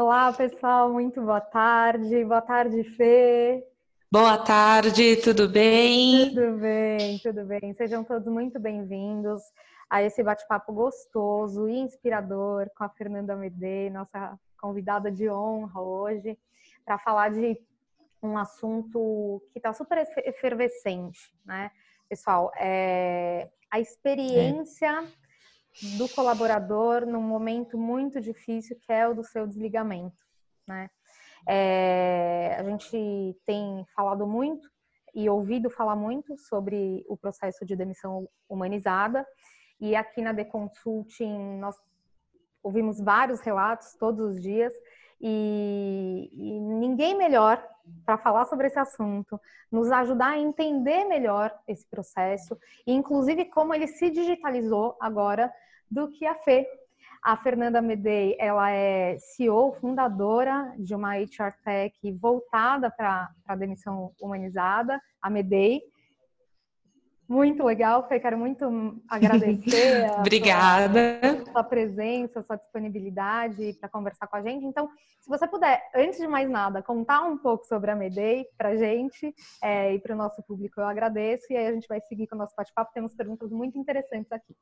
Olá, pessoal, muito boa tarde. Boa tarde, Fê. Boa tarde, tudo bem? Tudo bem, tudo bem. Sejam todos muito bem-vindos a esse bate-papo gostoso e inspirador com a Fernanda Medei, nossa convidada de honra hoje, para falar de um assunto que está super efervescente, né? Pessoal, é a experiência é do colaborador num momento muito difícil que é o do seu desligamento, né? É, a gente tem falado muito e ouvido falar muito sobre o processo de demissão humanizada e aqui na The Consulting nós ouvimos vários relatos todos os dias e, e ninguém melhor para falar sobre esse assunto, nos ajudar a entender melhor esse processo e inclusive como ele se digitalizou agora do que a Fê. A Fernanda Medei, ela é CEO, fundadora de uma HR Tech voltada para a demissão humanizada, a Medei. Muito legal, Fê, quero muito agradecer a Obrigada. Sua, sua presença, sua disponibilidade para conversar com a gente. Então, se você puder, antes de mais nada, contar um pouco sobre a Medei para a gente é, e para o nosso público, eu agradeço. E aí a gente vai seguir com o nosso bate-papo. Temos perguntas muito interessantes aqui.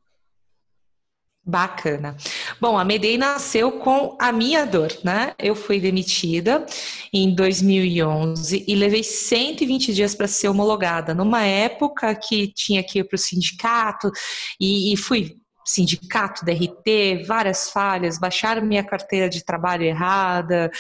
Bacana. Bom, a Medei nasceu com a minha dor, né? Eu fui demitida em 2011 e levei 120 dias para ser homologada, numa época que tinha que ir para o sindicato e, e fui sindicato, DRT, várias falhas, baixaram minha carteira de trabalho errada,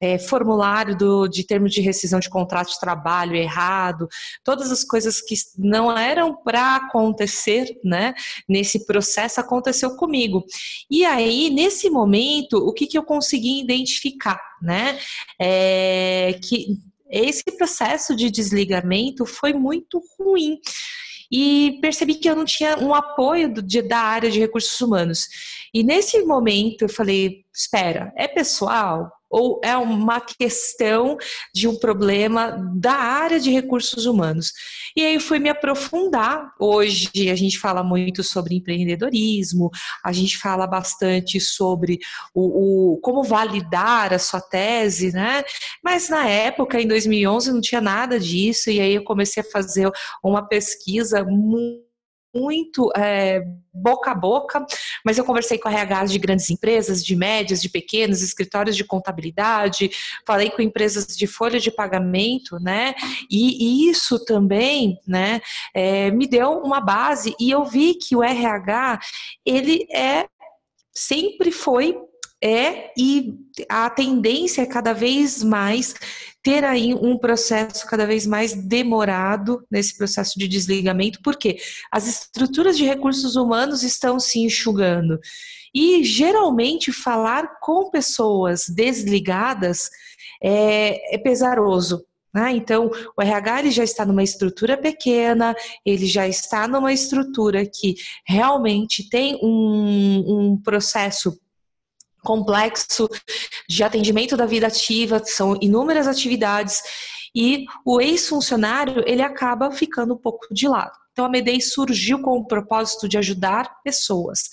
é, formulário do, de termo de rescisão de contrato de trabalho errado, todas as coisas que não eram para acontecer, né? Nesse processo aconteceu comigo. E aí, nesse momento, o que, que eu consegui identificar, né? É, que esse processo de desligamento foi muito ruim e percebi que eu não tinha um apoio do, de, da área de recursos humanos. E nesse momento eu falei: espera, é pessoal? Ou é uma questão de um problema da área de recursos humanos. E aí eu fui me aprofundar. Hoje a gente fala muito sobre empreendedorismo, a gente fala bastante sobre o, o como validar a sua tese, né? Mas na época, em 2011, não tinha nada disso, e aí eu comecei a fazer uma pesquisa muito muito é, boca a boca, mas eu conversei com RHs de grandes empresas, de médias, de pequenos, escritórios de contabilidade, falei com empresas de folha de pagamento, né? E, e isso também, né, é, me deu uma base e eu vi que o RH ele é sempre foi é e a tendência é cada vez mais ter aí um processo cada vez mais demorado nesse processo de desligamento, porque as estruturas de recursos humanos estão se enxugando. E geralmente falar com pessoas desligadas é, é pesaroso, né? Então, o RH ele já está numa estrutura pequena, ele já está numa estrutura que realmente tem um, um processo complexo de atendimento da vida ativa, são inúmeras atividades e o ex-funcionário ele acaba ficando um pouco de lado. Então a Medei surgiu com o propósito de ajudar pessoas,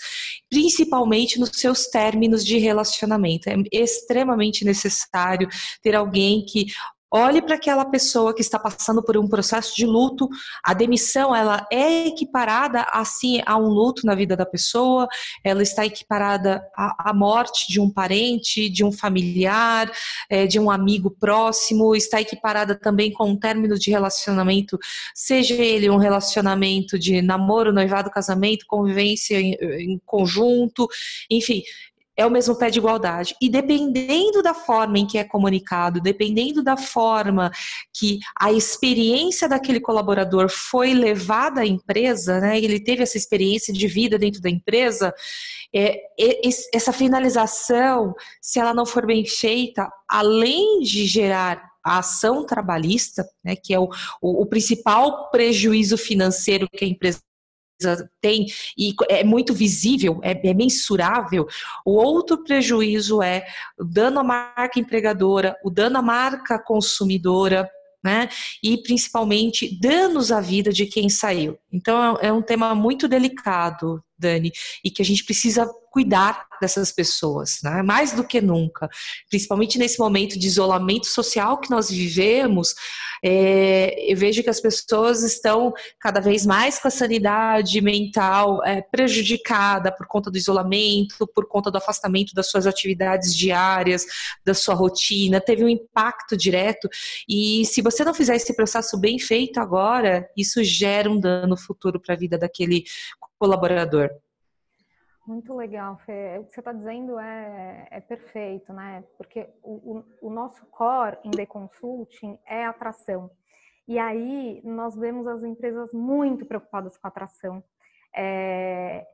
principalmente nos seus términos de relacionamento. É extremamente necessário ter alguém que Olhe para aquela pessoa que está passando por um processo de luto. A demissão, ela é equiparada assim a um luto na vida da pessoa. Ela está equiparada à, morte de um parente, de um familiar, é, de um amigo próximo. Está equiparada também com um término de relacionamento, seja ele um relacionamento de namoro, noivado, casamento, convivência em, em conjunto, enfim é o mesmo pé de igualdade. E dependendo da forma em que é comunicado, dependendo da forma que a experiência daquele colaborador foi levada à empresa, né, ele teve essa experiência de vida dentro da empresa, é, essa finalização, se ela não for bem feita, além de gerar a ação trabalhista, né, que é o, o, o principal prejuízo financeiro que a empresa tem e é muito visível, é, é, mensurável. O outro prejuízo é o dano à marca empregadora, o dano à marca consumidora, né? E principalmente danos à vida de quem saiu. Então é, é um tema muito delicado, Dani, e que a gente precisa cuidar dessas pessoas, né? mais do que nunca, principalmente nesse momento de isolamento social que nós vivemos. É, eu vejo que as pessoas estão cada vez mais com a sanidade mental é, prejudicada por conta do isolamento, por conta do afastamento das suas atividades diárias, da sua rotina, teve um impacto direto. E se você não fizer esse processo bem feito agora, isso gera um dano futuro para a vida daquele colaborador. Muito legal, Fê. O que você está dizendo é, é, perfeito, né? Porque o, o, o, nosso core em The Consulting é atração. E aí nós vemos as empresas muito preocupadas com atração é,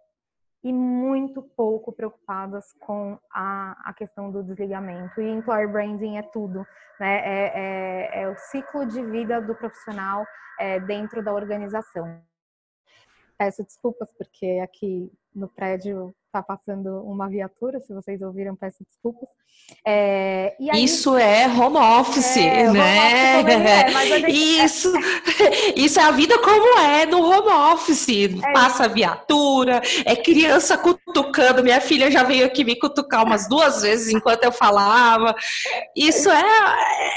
e muito pouco preocupadas com a, a, questão do desligamento. E employer branding é tudo, né? É, é, é o ciclo de vida do profissional é, dentro da organização. Peço desculpas porque aqui no prédio está passando uma viatura, se vocês ouviram, peço desculpas. É, aí, isso é home office, é, né? Home office é, gente... Isso, isso é a vida como é no home office. É Passa viatura, é criança cutucando. Minha filha já veio aqui me cutucar umas duas vezes enquanto eu falava. Isso é,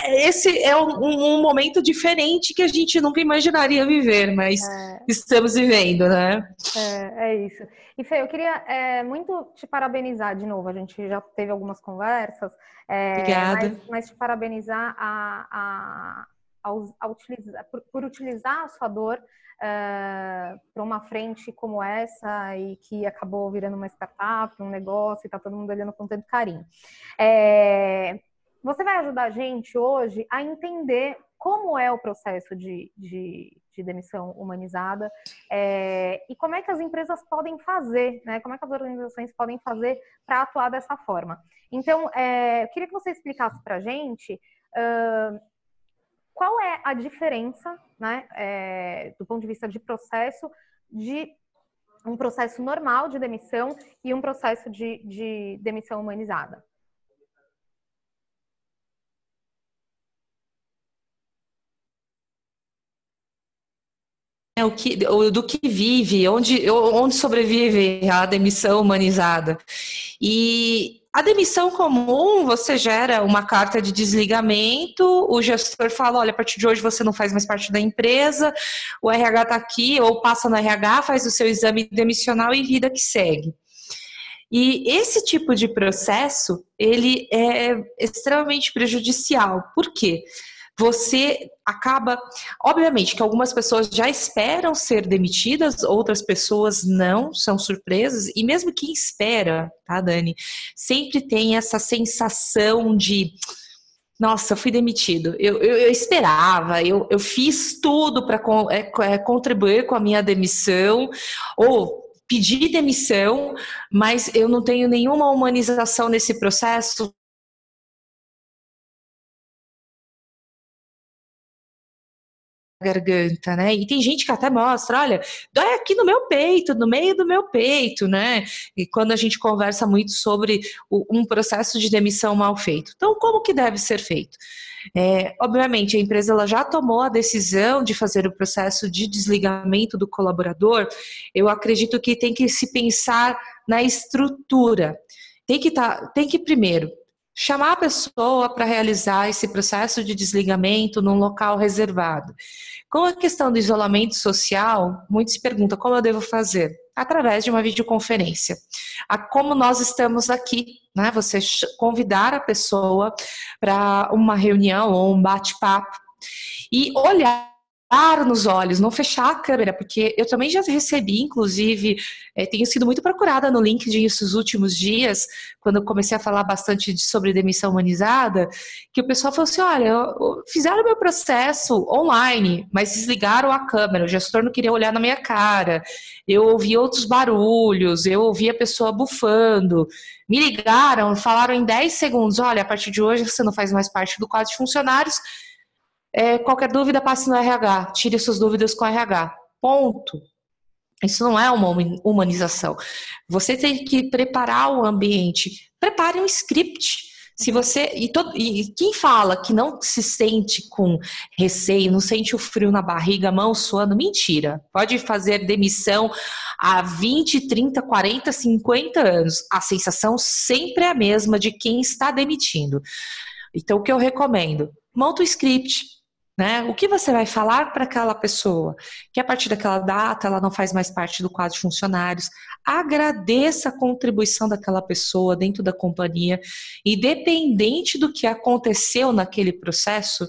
é esse é um, um momento diferente que a gente nunca imaginaria viver, mas é. estamos vivendo, né? É, é isso. E Fê, eu queria é, muito te parabenizar de novo. A gente já teve algumas conversas. É, Obrigada. Mas, mas, te parabenizar a, a, a, utilizar, por, por, utilizar a sua dor é, para uma frente como essa e que acabou virando uma startup, um negócio e está todo mundo olhando com tanto carinho. É, você vai ajudar a gente hoje a entender como é o processo de, de de demissão humanizada é, e como é que as empresas podem fazer, né? Como é que as organizações podem fazer para atuar dessa forma. Então, é, eu queria que você explicasse para a gente uh, qual é a diferença, né, é, do ponto de vista de processo, de um processo normal de demissão e um processo de, de demissão humanizada. O que, do que vive, onde, onde sobrevive a demissão humanizada. E a demissão comum, você gera uma carta de desligamento, o gestor fala, olha, a partir de hoje você não faz mais parte da empresa, o RH está aqui, ou passa no RH, faz o seu exame demissional e vida que segue. E esse tipo de processo, ele é extremamente prejudicial. Por quê? Porque você acaba. Obviamente que algumas pessoas já esperam ser demitidas, outras pessoas não, são surpresas, e mesmo quem espera, tá, Dani, sempre tem essa sensação de. Nossa, fui demitido. Eu, eu, eu esperava, eu, eu fiz tudo para é, é, contribuir com a minha demissão, ou pedi demissão, mas eu não tenho nenhuma humanização nesse processo, garganta, né? E tem gente que até mostra, olha, dói aqui no meu peito, no meio do meu peito, né? E quando a gente conversa muito sobre o, um processo de demissão mal feito. Então, como que deve ser feito? É, obviamente, a empresa ela já tomou a decisão de fazer o processo de desligamento do colaborador. Eu acredito que tem que se pensar na estrutura. Tem que, tá, tem que primeiro chamar a pessoa para realizar esse processo de desligamento num local reservado. Com a questão do isolamento social, muitos se perguntam como eu devo fazer? Através de uma videoconferência. A como nós estamos aqui, né? Você convidar a pessoa para uma reunião ou um bate-papo e olhar nos olhos, não fechar a câmera, porque eu também já recebi, inclusive, é, tenho sido muito procurada no LinkedIn esses últimos dias, quando eu comecei a falar bastante de, sobre demissão humanizada, que o pessoal falou assim: olha, fizeram meu processo online, mas desligaram a câmera, o gestor não queria olhar na minha cara, eu ouvi outros barulhos, eu ouvi a pessoa bufando, me ligaram, falaram em 10 segundos: olha, a partir de hoje você não faz mais parte do quadro de funcionários é, qualquer dúvida, passe no RH. Tire suas dúvidas com o RH. Ponto. Isso não é uma humanização. Você tem que preparar o ambiente. Prepare um script. Se você. E, todo, e, quem fala que não se sente com receio, não sente o frio na barriga, mão suando, mentira. Pode fazer demissão há 20, 30, 40, 50 anos. A sensação sempre é a mesma de quem está demitindo. Então, o que eu recomendo? Monta o script né? O que você vai falar para aquela pessoa? Que a partir daquela data ela não faz mais parte do quadro de funcionários. Agradeça a contribuição daquela pessoa dentro da companhia, independente do que aconteceu naquele processo,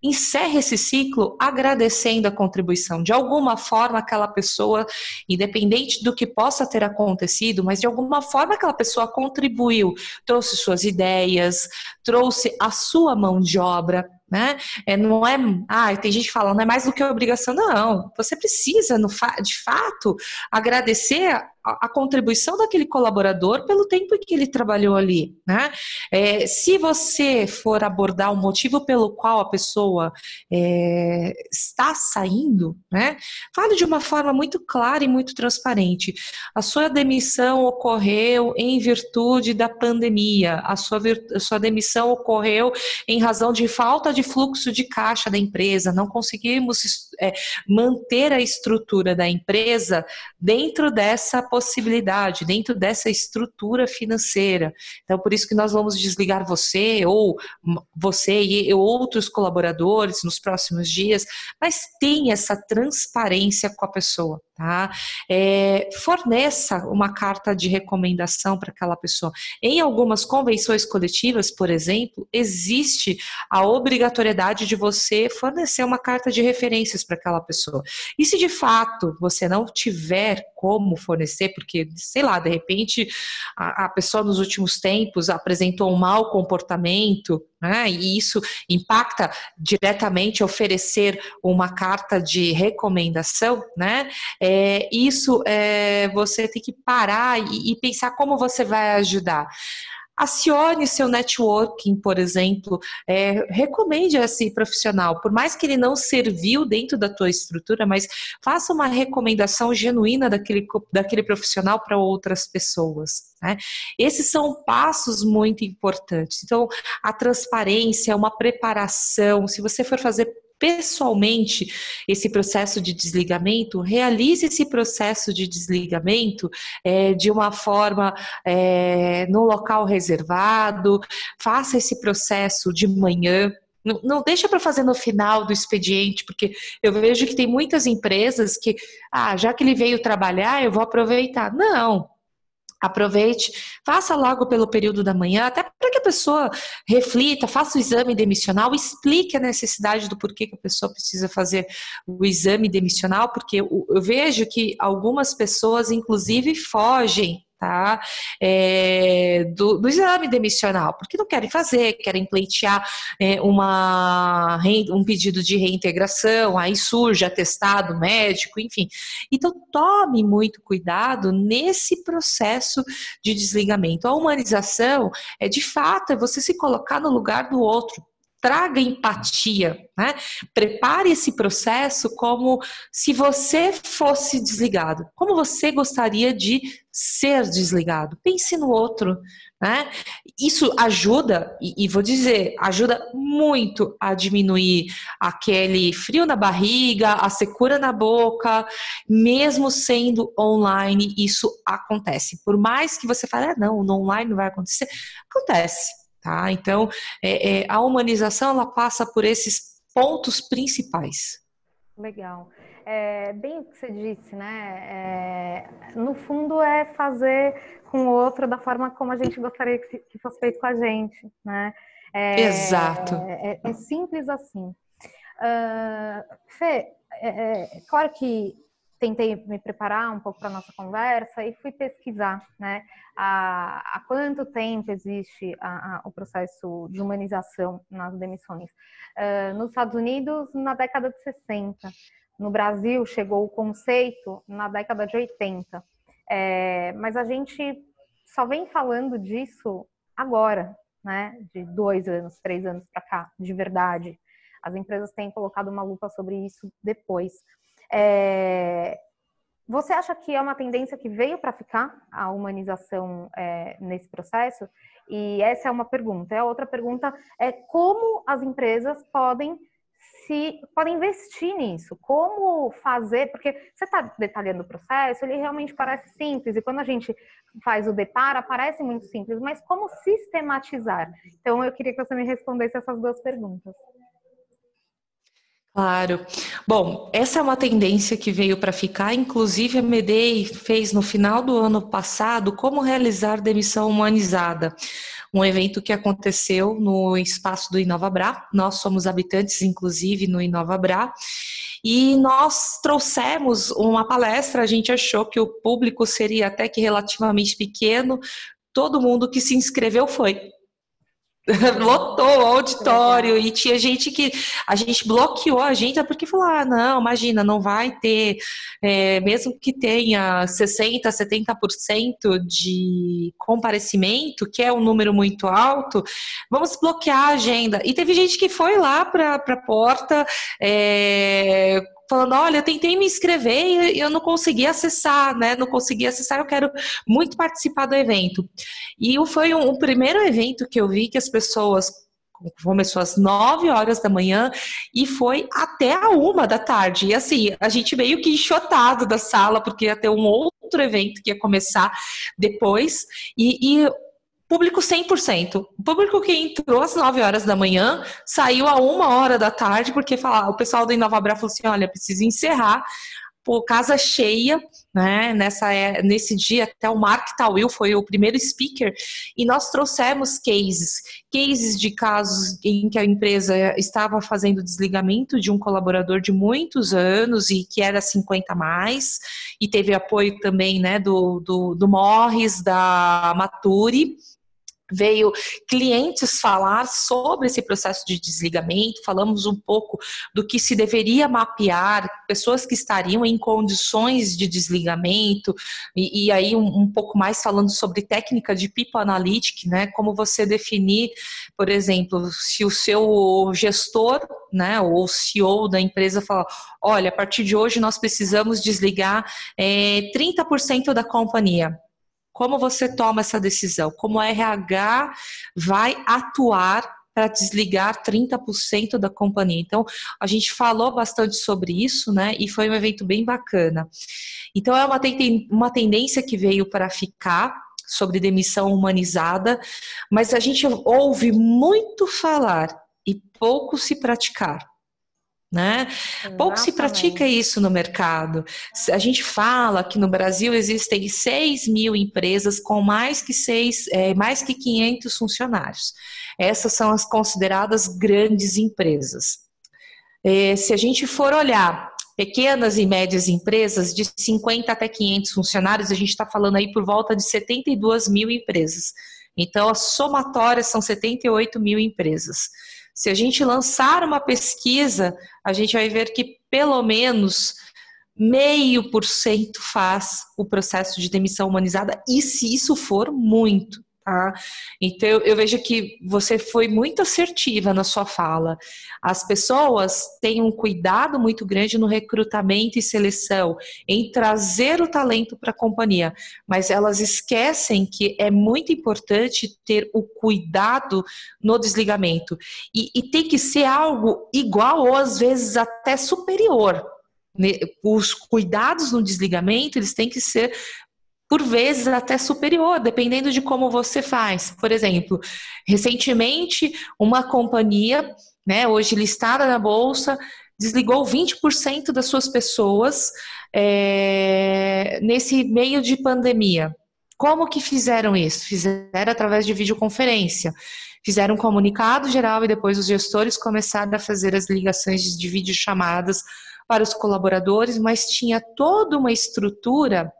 encerre esse ciclo agradecendo a contribuição. De alguma forma, aquela pessoa, independente do que possa ter acontecido, mas de alguma forma aquela pessoa contribuiu, trouxe suas ideias, trouxe a sua mão de obra, né? É, não é, ah, tem gente falando, não é mais do que obrigação, não. Você precisa, no, de fato, agradecer a, contribuição daquele colaborador pelo tempo que ele trabalhou ali, né? É, se você for abordar o motivo pelo qual a pessoa é, está saindo, né? Fale de uma forma muito clara e muito transparente. A sua demissão ocorreu em virtude da pandemia, a sua, a sua demissão ocorreu em razão de falta de de fluxo de caixa da empresa, não conseguimos é, manter a estrutura da empresa dentro dessa possibilidade, dentro dessa estrutura financeira. Então, por isso que nós vamos desligar você ou você e outros colaboradores nos próximos dias, mas tem essa transparência com a pessoa tá? É, forneça uma carta de recomendação para aquela pessoa. Em algumas convenções coletivas, por exemplo, existe a obrigatoriedade de você fornecer uma carta de referências para aquela pessoa. E se de fato você não tiver como fornecer, porque, sei lá, de repente a, a pessoa nos últimos tempos apresentou um mau comportamento, né? E isso impacta diretamente oferecer uma carta de recomendação, né? É, isso é, você tem que parar e, e pensar como você vai ajudar. Acione seu networking, por exemplo, é, recomende esse profissional, por mais que ele não serviu dentro da tua estrutura, mas faça uma recomendação genuína daquele, daquele profissional para outras pessoas. Né? Esses são passos muito importantes. Então, a transparência, uma preparação, se você for fazer pessoalmente esse processo de desligamento, realize esse processo de desligamento é, de uma forma é, no local reservado, faça esse processo de manhã. Não, não deixa para fazer no final do expediente, porque eu vejo que tem muitas empresas que, ah, já que ele veio trabalhar, eu vou aproveitar. Não, Aproveite, faça logo pelo período da manhã, até para que a pessoa reflita, faça o exame demissional, explique a necessidade do porquê que a pessoa precisa fazer o exame demissional, porque eu, vejo que algumas pessoas, inclusive, fogem tá? É, do, do, exame demissional, porque não querem fazer, querem pleitear é, uma, um pedido de reintegração, aí surge atestado médico, enfim. Então, tome muito cuidado nesse processo de desligamento. A humanização é, de fato, é você se colocar no lugar do outro traga empatia, né? Prepare esse processo como se você fosse desligado. Como você gostaria de ser desligado? Pense no outro, né? Isso ajuda, e, vou dizer, ajuda muito a diminuir aquele frio na barriga, a secura na boca, mesmo sendo online, isso acontece. Por mais que você fale, ah, não, no online não vai acontecer, acontece. Tá? Então, é, é, a humanização ela passa por esses pontos principais. Legal. É, bem o que você disse, né? É, no fundo é fazer com o outro da forma como a gente gostaria que, que fosse feito com a gente, né? É, Exato. É, é, simples assim. Uh, Fê, é, claro que tentei me preparar um pouco para nossa conversa e fui pesquisar, né, há, há quanto tempo existe a, a, o processo de humanização nas demissões. Uh, nos Estados Unidos, na década de 60. No Brasil, chegou o conceito na década de 80. É, mas a gente só vem falando disso agora, né, de dois anos, três anos para cá, de verdade. As empresas têm colocado uma lupa sobre isso depois. É, você acha que é uma tendência que veio para ficar a humanização é, nesse processo? E essa é uma pergunta. A outra pergunta é como as empresas podem se podem investir nisso. Como fazer? Porque você está detalhando o processo, ele realmente parece simples e quando a gente faz o depara parece muito simples, mas como sistematizar? Então eu queria que você me respondesse essas duas perguntas. Claro. Bom, essa é uma tendência que veio para ficar. Inclusive, a Medei fez no final do ano passado como realizar demissão humanizada. Um evento que aconteceu no espaço do Inovabra. Nós somos habitantes, inclusive, no Inovabra. E nós trouxemos uma palestra. A gente achou que o público seria até que relativamente pequeno. Todo mundo que se inscreveu foi. Lotou o auditório e tinha gente que a gente bloqueou a agenda porque falou: ah, não, imagina, não vai ter, é, mesmo que tenha 60%, 70% de comparecimento, que é um número muito alto, vamos bloquear a agenda. E teve gente que foi lá para a porta, é, falando, olha, eu tentei me inscrever e eu não consegui acessar, né? Não consegui acessar, eu quero muito participar do evento. E foi um, primeiro evento que eu vi que as pessoas começou às 9 horas da manhã e foi até a uma da tarde. E assim, a gente meio que enxotado da sala, porque ia ter um outro evento que ia começar depois. E, e público 100%. O público que entrou às 9 horas da manhã saiu a uma hora da tarde, porque fala, o pessoal do Inovabra falou assim: olha, preciso encerrar. Pô, casa cheia, né? Nessa, é, nesse dia, até o Mark Tawil foi o primeiro speaker, e nós trouxemos cases, cases de casos em que a empresa estava fazendo desligamento de um colaborador de muitos anos e que era 50 mais, e teve apoio também né, do, do, do Morris, da Maturi, veio clientes falar sobre esse processo de desligamento, falamos um pouco do que se deveria mapear, pessoas que estariam em condições de desligamento, e, e aí um, um, pouco mais falando sobre técnica de People Analytics, né, como você definir, por exemplo, se o seu gestor, né, ou CEO da empresa fala, olha, a partir de hoje nós precisamos desligar é, eh, 30% da companhia, como você toma essa decisão? Como a RH vai atuar para desligar 30% da companhia. Então, a gente falou bastante sobre isso, né? E foi um evento bem bacana. Então, é uma, uma tendência que veio para ficar sobre demissão humanizada, mas a gente ouve muito falar e pouco se praticar né? Pouco se pratica isso no mercado. A gente fala que no Brasil existem 6 mil empresas com mais que, seis, é, mais que 500 funcionários. Essas são as consideradas grandes empresas. É, se a gente for olhar pequenas e médias empresas de 50 até 500 funcionários, a gente está falando aí por volta de 72 mil empresas. Então, as somatórias são 78 mil empresas. Se a gente lançar uma pesquisa, a gente vai ver que pelo menos meio por cento faz o processo de demissão humanizada, e se isso for muito. Tá? Então, eu vejo que você foi muito assertiva na sua fala. As pessoas têm um cuidado muito grande no recrutamento e seleção, em trazer o talento para a companhia, mas elas esquecem que é muito importante ter o cuidado no desligamento. E, e tem que ser algo igual ou às vezes até superior os cuidados no desligamento eles têm que ser por vezes até superior, dependendo de como você faz. Por exemplo, recentemente uma companhia, né, hoje listada na bolsa, desligou 20% das suas pessoas é, nesse meio de pandemia. Como que fizeram isso? Fizeram através de videoconferência. Fizeram um comunicado geral e depois os gestores começaram a fazer as ligações de videochamadas para os colaboradores, mas tinha toda uma estrutura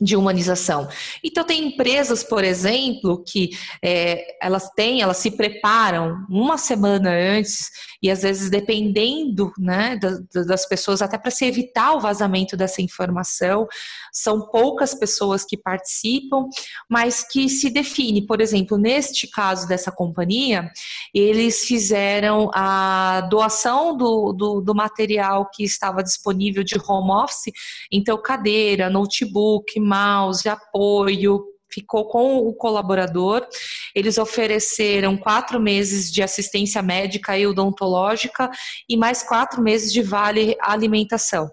de humanização. Então tem empresas, por exemplo, que é, elas têm, elas se preparam uma semana antes e às vezes dependendo né, das, pessoas, até para se evitar o vazamento dessa informação, são poucas pessoas que participam, mas que se define, por exemplo, neste caso dessa companhia, eles fizeram a doação do, do, do material que estava disponível de home office, então cadeira, notebook, mouse, apoio, ficou com o colaborador. Eles ofereceram quatro meses de assistência médica e odontológica e mais quatro meses de vale alimentação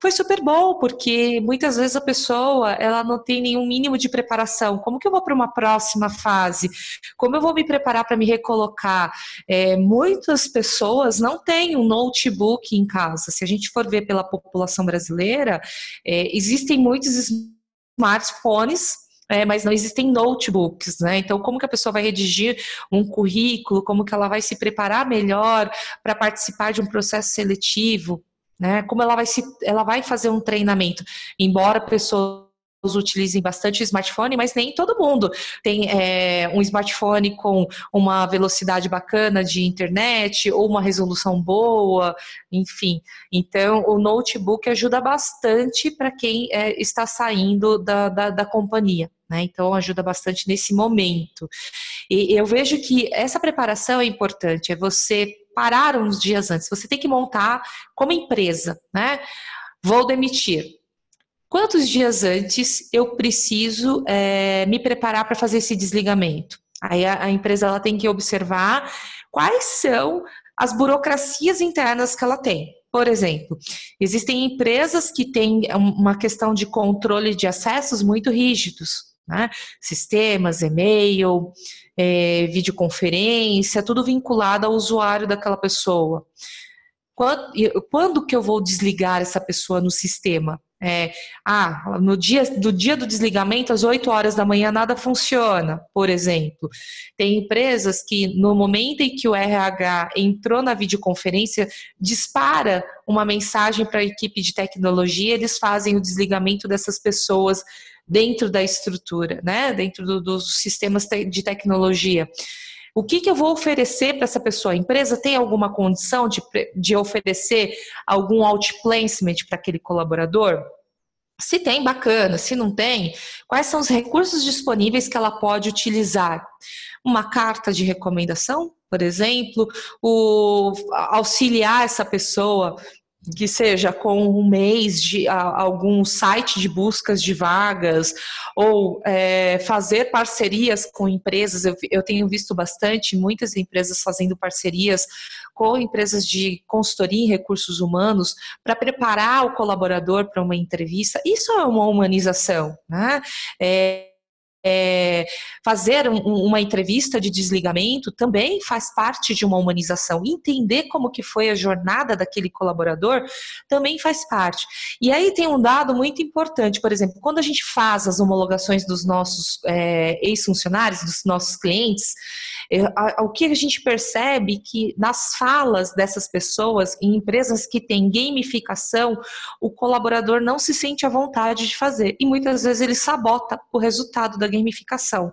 foi super bom, porque muitas vezes a pessoa ela não tem nenhum mínimo de preparação. Como que eu vou para uma próxima fase? Como eu vou me preparar para me recolocar? É, muitas pessoas não têm um notebook em casa. Se a gente for ver pela população brasileira, é, existem muitos smartphones é, mas não existem notebooks, né? Então, como que a pessoa vai redigir um currículo, como que ela vai se preparar melhor para participar de um processo seletivo? né? Como ela vai se, ela vai fazer um treinamento, embora pessoas utilizem bastante smartphone, mas nem todo mundo tem é, um smartphone com uma velocidade bacana de internet ou uma resolução boa, enfim. Então, o notebook ajuda bastante para quem é, está saindo da, da, da companhia. Né? Então, ajuda bastante nesse momento. E eu vejo que essa preparação é importante, é você parar uns dias antes. Você tem que montar como empresa, né? Vou demitir. Quantos dias antes eu preciso é, me preparar para fazer esse desligamento? Aí a, a empresa ela tem que observar quais são as burocracias internas que ela tem. Por exemplo, existem empresas que têm uma questão de controle de acessos muito rígidos né? Sistemas, e-mail, é, videoconferência, tudo vinculado ao usuário daquela pessoa. Quando, quando que eu vou desligar essa pessoa no sistema? É, ah, no dia do dia do desligamento, às 8 horas da manhã, nada funciona, por exemplo. Tem empresas que, no momento em que o RH entrou na videoconferência, dispara uma mensagem para a equipe de tecnologia, eles fazem o desligamento dessas pessoas dentro da estrutura, né? dentro do, dos sistemas de tecnologia. O que, que eu vou oferecer para essa pessoa? A empresa tem alguma condição de, de oferecer algum outplacement para aquele colaborador? Se tem, bacana. Se não tem, quais são os recursos disponíveis que ela pode utilizar? Uma carta de recomendação, por exemplo, o auxiliar essa pessoa que seja com um mês de a, algum site de buscas de vagas ou é, fazer parcerias com empresas. Eu, eu, tenho visto bastante muitas empresas fazendo parcerias com empresas de consultoria em recursos humanos para preparar o colaborador para uma entrevista. Isso é uma humanização, né? É, é, fazer um, uma entrevista de desligamento também faz parte de uma humanização. Entender como que foi a jornada daquele colaborador também faz parte. E aí tem um dado muito importante, por exemplo, quando a gente faz as homologações dos nossos é, ex-funcionários, dos nossos clientes, é, a, o que a gente percebe que nas falas dessas pessoas, em empresas que têm gamificação, o colaborador não se sente à vontade de fazer. E muitas vezes ele sabota o resultado da gamificação.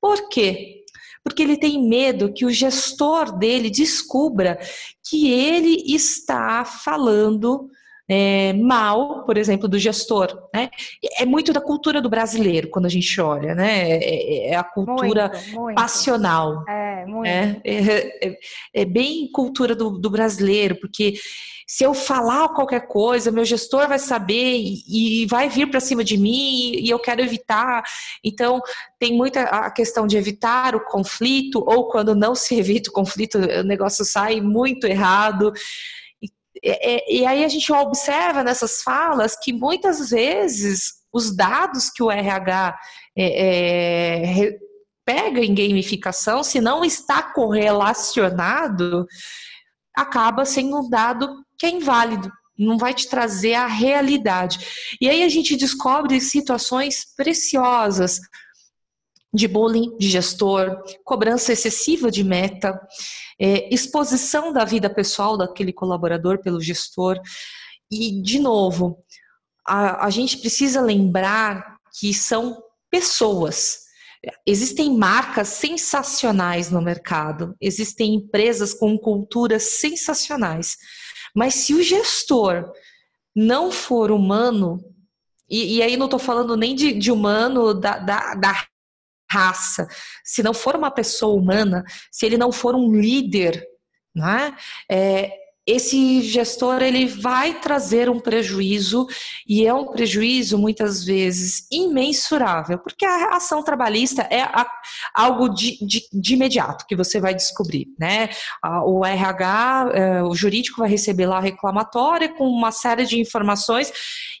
Por quê? Porque ele tem medo que o gestor dele descubra que ele está falando é, mal, por exemplo, do gestor. Né? É muito da cultura do brasileiro quando a gente olha, né? É, é, é a cultura muito, muito. passional. É, muito. Né? É, é, é, bem cultura do, do brasileiro, porque se eu falar qualquer coisa, meu gestor vai saber e, e vai vir para cima de mim e eu quero evitar. Então, tem muita a questão de evitar o conflito, ou quando não se evita o conflito, o negócio sai muito errado. E, e aí a gente observa nessas falas que muitas vezes os dados que o RH é, é, pega em gamificação, se não está correlacionado, acaba sendo um dado que é inválido, não vai te trazer a realidade. E aí a gente descobre situações preciosas de bullying de gestor, cobrança excessiva de meta, é, exposição da vida pessoal daquele colaborador pelo gestor. E, de novo, a, a gente precisa lembrar que são pessoas. Existem marcas sensacionais no mercado, existem empresas com culturas sensacionais. Mas se o gestor não for humano, e, e aí não estou falando nem de, de humano da, da, da raça, se não for uma pessoa humana, se ele não for um líder, né, é, esse gestor ele vai trazer um prejuízo e é um prejuízo muitas vezes imensurável, porque a ação trabalhista é a, algo de, de, de, imediato que você vai descobrir, né? O RH, é, o jurídico vai receber lá a reclamatória com uma série de informações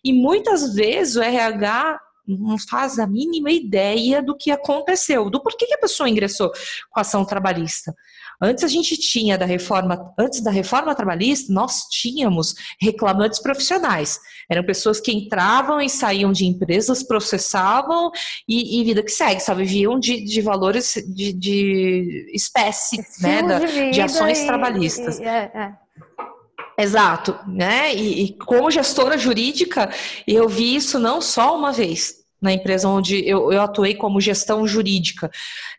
e muitas vezes o RH não faz a mínima ideia do que aconteceu, do porquê que a pessoa ingressou com a ação trabalhista. Antes a gente tinha da reforma, antes da reforma trabalhista, nós tínhamos reclamantes profissionais. Eram pessoas que entravam e saíam de empresas, processavam e, e vida que segue, só viviam de, de valores de, de espécie, né, da, de, de, ações e, trabalhistas. E, é, é. Exato, né? E, e, como gestora jurídica, eu vi isso não só uma vez, na empresa onde eu, eu atuei como gestão jurídica.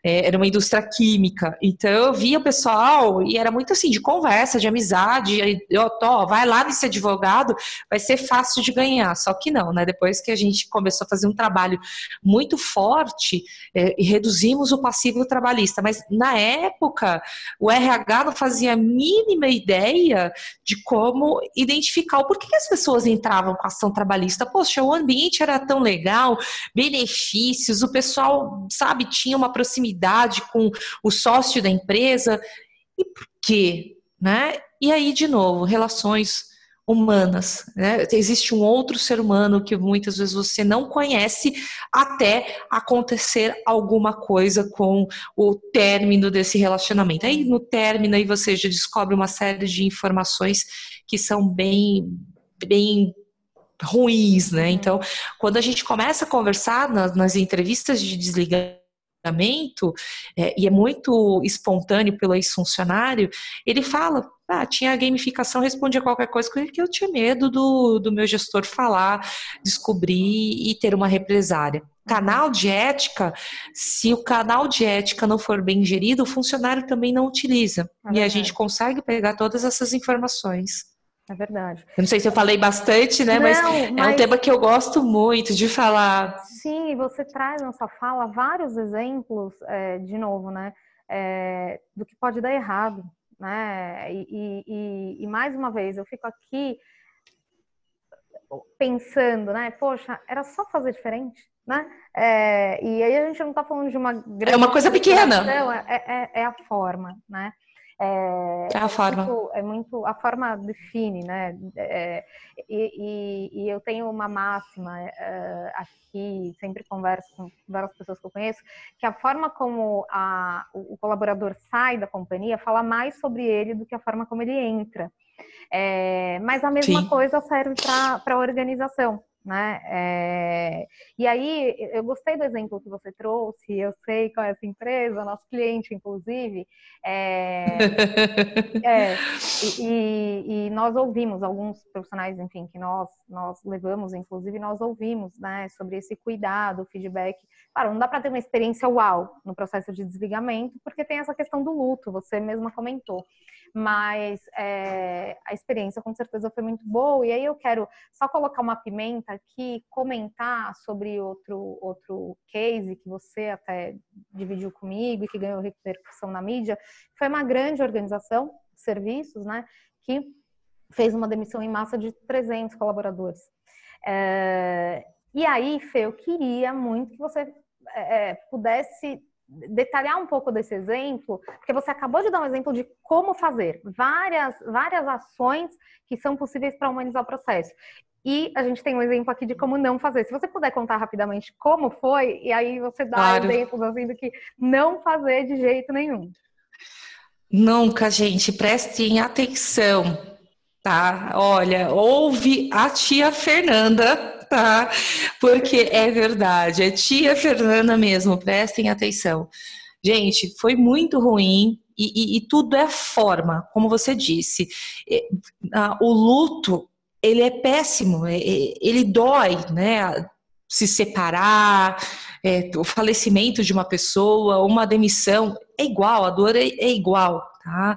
É, era uma indústria química. Então eu via o pessoal e era muito assim, de conversa, de amizade. Eu, ó, vai lá nesse advogado, vai ser fácil de ganhar. Só que não, né? Depois que a gente começou a fazer um trabalho muito forte é, e reduzimos o passivo trabalhista. Mas na época, o RH não fazia a mínima ideia de como identificar o porquê que as pessoas entravam com ação trabalhista. Poxa, o ambiente era tão legal, benefícios, o pessoal, sabe, tinha uma proximidade com o sócio da empresa. E por quê? Né? E aí, de novo, relações humanas. Né? Existe um outro ser humano que muitas vezes você não conhece até acontecer alguma coisa com o término desse relacionamento. Aí no término aí você já descobre uma série de informações que são bem bem ruins, né? Então, quando a gente começa a conversar nas, nas entrevistas de desligamento, é, e é muito espontâneo pelo ex-funcionário, ele fala, ah, tinha gamificação, respondia qualquer coisa que eu tinha medo do, do meu gestor falar, descobrir e ter uma represária. Canal de ética, se o canal de ética não for bem gerido, o funcionário também não utiliza. É e a gente consegue pegar todas essas informações. É verdade. Eu não sei se eu falei bastante, né? Não, mas, mas, é um tema que eu gosto muito de falar. Sim, você traz na sua fala vários exemplos, é, de novo, né? É, do que pode dar errado, né? E, e, e, mais uma vez, eu fico aqui pensando, né? Poxa, era só fazer diferente, né? É, e aí a gente não está falando de uma grande. É uma coisa pequena. É, é, é a forma, né? É, é a forma. Muito, é muito, a forma define, né? É, e, e, e, eu tenho uma máxima é, aqui, sempre converso com várias pessoas que eu conheço, que a forma como a, o colaborador sai da companhia fala mais sobre ele do que a forma como ele entra. É, mas a mesma Sim. coisa serve para a organização né? É... E aí, eu gostei do exemplo que você trouxe, eu sei qual é essa empresa, nosso cliente, inclusive. É... é... E, e, nós ouvimos alguns profissionais, enfim, que nós, nós levamos, inclusive, nós ouvimos, né, sobre esse cuidado, feedback. Claro, não dá para ter uma experiência uau no processo de desligamento, porque tem essa questão do luto, você mesma comentou mas é, a experiência com certeza foi muito boa. E aí eu quero só colocar uma pimenta aqui, comentar sobre outro, outro case que você até dividiu comigo e que ganhou repercussão na mídia. Foi uma grande organização de serviços, né, que fez uma demissão em massa de 300 colaboradores. É, e aí, Fê, eu queria muito que você é, pudesse detalhar um pouco desse exemplo, porque você acabou de dar um exemplo de como fazer várias, várias ações que são possíveis para humanizar o processo. E a gente tem um exemplo aqui de como não fazer. Se você puder contar rapidamente como foi, e aí você dá claro. exemplos assim do que não fazer de jeito nenhum. Nunca, gente, prestem atenção, tá? Olha, ouve a tia Fernanda tá? Porque é verdade, é tia Fernanda mesmo, prestem atenção. Gente, foi muito ruim e, e, e tudo é forma, como você disse. O luto, ele é péssimo, é, é, ele dói, né? Se separar, é, o falecimento de uma pessoa, uma demissão, é igual, a dor é, é igual, tá?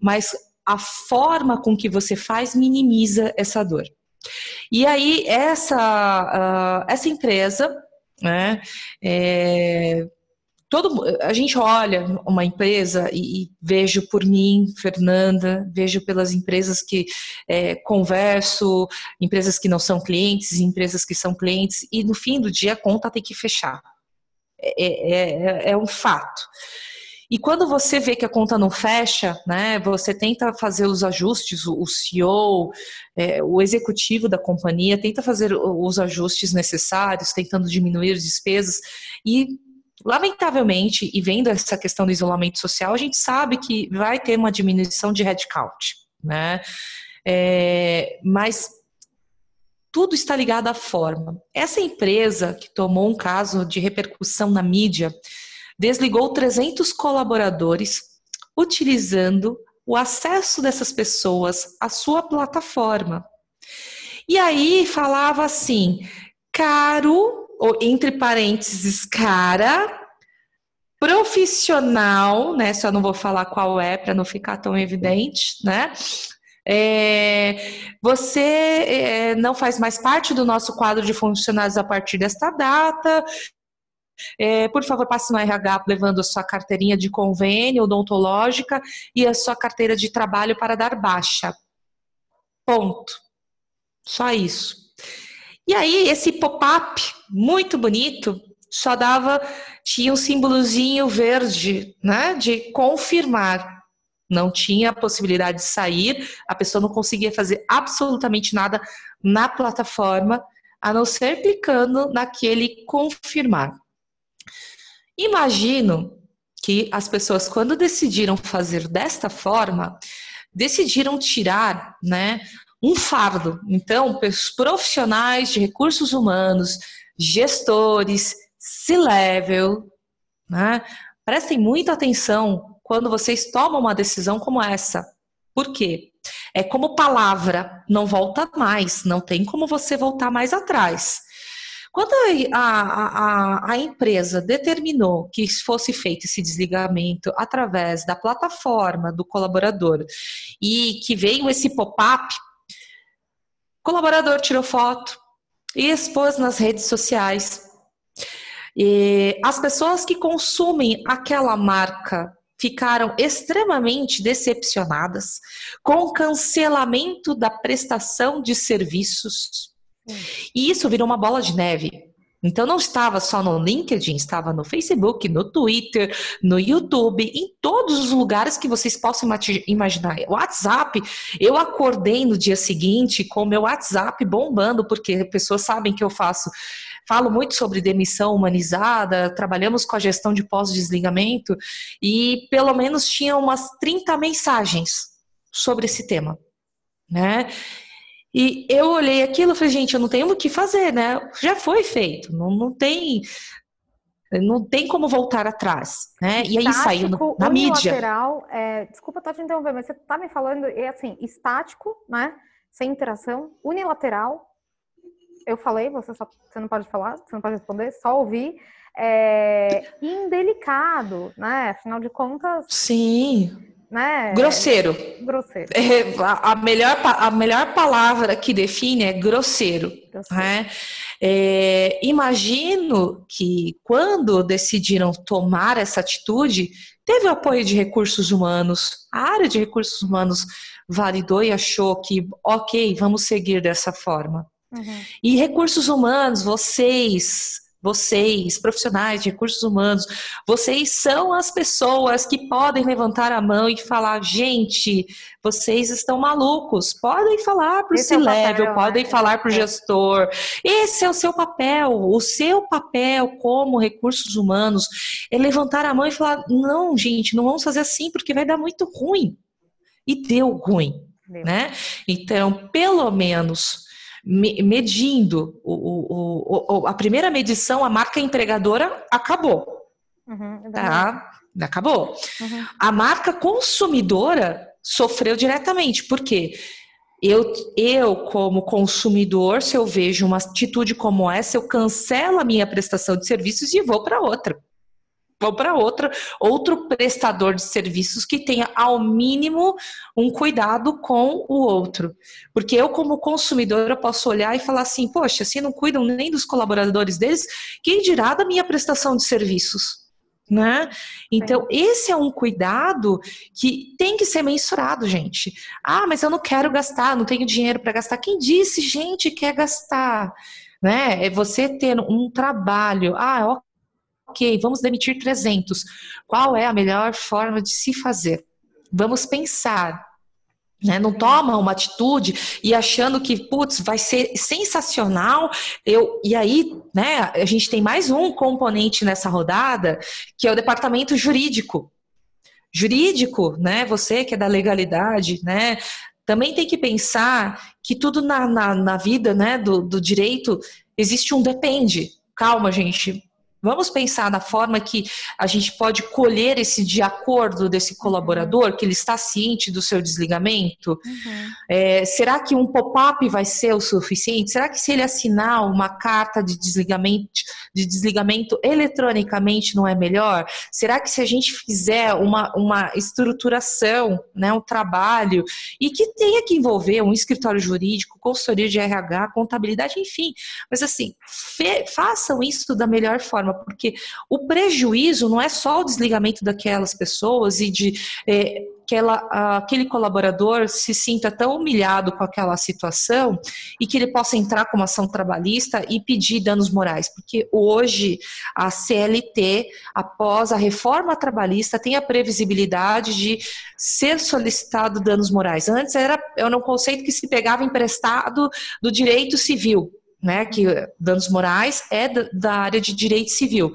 Mas a forma com que você faz minimiza essa dor. E aí, essa, uh, essa empresa, né, é, todo a gente olha uma empresa e, e vejo por mim, Fernanda, vejo pelas empresas que é, converso, empresas que não são clientes, empresas que são clientes, e no fim do dia a conta tem que fechar. É, é, é, é um fato. E quando você vê que a conta não fecha, né, você tenta fazer os ajustes, o CEO, é, o executivo da companhia tenta fazer os ajustes necessários, tentando diminuir as despesas e lamentavelmente, e vendo essa questão do isolamento social, a gente sabe que vai ter uma diminuição de headcount, né? É, mas tudo está ligado à forma. Essa empresa que tomou um caso de repercussão na mídia desligou 300 colaboradores utilizando o acesso dessas pessoas à sua plataforma. E aí falava assim, caro, ou entre parênteses, cara, profissional, né? Só não vou falar qual é para não ficar tão evidente, né? É, você é, não faz mais parte do nosso quadro de funcionários a partir desta data. É, por favor, passe no RH levando a sua carteirinha de convênio odontológica e a sua carteira de trabalho para dar baixa. Ponto. Só isso. E aí, esse pop-up, muito bonito, só dava, tinha um símbolozinho verde, né, de confirmar. Não tinha possibilidade de sair, a pessoa não conseguia fazer absolutamente nada na plataforma, a não ser clicando naquele confirmar. Imagino que as pessoas, quando decidiram fazer desta forma, decidiram tirar né, um fardo. Então, profissionais de recursos humanos, gestores, C-level, né, prestem muita atenção quando vocês tomam uma decisão como essa. Por quê? É como palavra, não volta mais, não tem como você voltar mais atrás. Quando a, a, a, empresa determinou que fosse feito esse desligamento através da plataforma do colaborador e que veio esse pop-up, o colaborador tirou foto e expôs nas redes sociais. E as pessoas que consumem aquela marca ficaram extremamente decepcionadas com o cancelamento da prestação de serviços e isso virou uma bola de neve. Então não estava só no LinkedIn, estava no Facebook, no Twitter, no YouTube, em todos os lugares que vocês possam imaginar. WhatsApp, eu acordei no dia seguinte com meu WhatsApp bombando, porque pessoas sabem que eu faço, falo muito sobre demissão humanizada, trabalhamos com a gestão de pós-desligamento e pelo menos tinha umas 30 mensagens sobre esse tema, né? E eu olhei aquilo e falei, gente, eu não tenho o que fazer, né? Já foi feito, não, não tem não tem como voltar atrás, né? E aí saiu no, na mídia. É, desculpa estar te interrompendo, mas você está me falando, é assim, estático, né? Sem interação, unilateral. Eu falei, você, só, você não pode falar, você não pode responder, só ouvir. É, indelicado, né? Afinal de contas. Sim. Né? Grosseiro. Grosseiro. É, a, melhor, a melhor palavra que define é grosseiro. grosseiro. Né? É, imagino que quando decidiram tomar essa atitude, teve o apoio de recursos humanos. A área de recursos humanos validou e achou que, ok, vamos seguir dessa forma. Uhum. E recursos humanos, vocês, vocês, profissionais de recursos humanos, vocês são as pessoas que podem levantar a mão e falar: gente, vocês estão malucos. Podem falar para o C-Level, é podem né? falar para o é. gestor. Esse é o seu papel. O seu papel como recursos humanos é levantar a mão e falar: não, gente, não vamos fazer assim porque vai dar muito ruim. E deu ruim. Deu. Né? Então, pelo menos medindo o, o, o, a primeira medição, a marca empregadora acabou. Uhum, é tá? Acabou. Uhum. A marca consumidora sofreu diretamente, porque eu, eu, como consumidor, se eu vejo uma atitude como essa, eu cancelo a minha prestação de serviços e vou para outra vou para outra, outro prestador de serviços que tenha ao mínimo um cuidado com o outro. Porque eu, como consumidora, posso olhar e falar assim, poxa, se não cuidam nem dos colaboradores deles, quem dirá da minha prestação de serviços? né? Então, esse é um cuidado que tem que ser mensurado, gente. Ah, mas eu não quero gastar, não tenho dinheiro para gastar. Quem disse, gente, quer gastar? Né? É você ter um trabalho. Ah, ok, vamos demitir 300. Qual é a melhor forma de se fazer? Vamos pensar. Né, não toma uma atitude e achando que, putz, vai ser sensacional. Eu, e aí, né, a gente tem mais um componente nessa rodada, que é o departamento jurídico. Jurídico, né? Você que é da legalidade, né? Também tem que pensar que tudo na, na, na vida né, do, do direito existe um depende. Calma, gente. Vamos pensar na forma que a gente pode colher esse de acordo desse uhum. colaborador, que ele está ciente do seu desligamento? Uhum. É, será que um pop-up vai ser o suficiente? Será que se ele assinar uma carta de desligamento, de desligamento eletronicamente não é melhor? Será que se a gente fizer uma, uma estruturação, né, um trabalho, e que tenha que envolver um escritório jurídico, consultoria de RH, contabilidade, enfim, mas assim, façam isso da melhor forma forma, porque o prejuízo não é só o desligamento daquelas pessoas e de é, aquela, aquele colaborador se sinta tão humilhado com aquela situação e que ele possa entrar com uma ação trabalhista e pedir danos morais, porque hoje a CLT, após a reforma trabalhista, tem a previsibilidade de ser solicitado danos morais. Antes era, era um conceito que se pegava emprestado do direito civil né, que danos morais é da área de direito civil.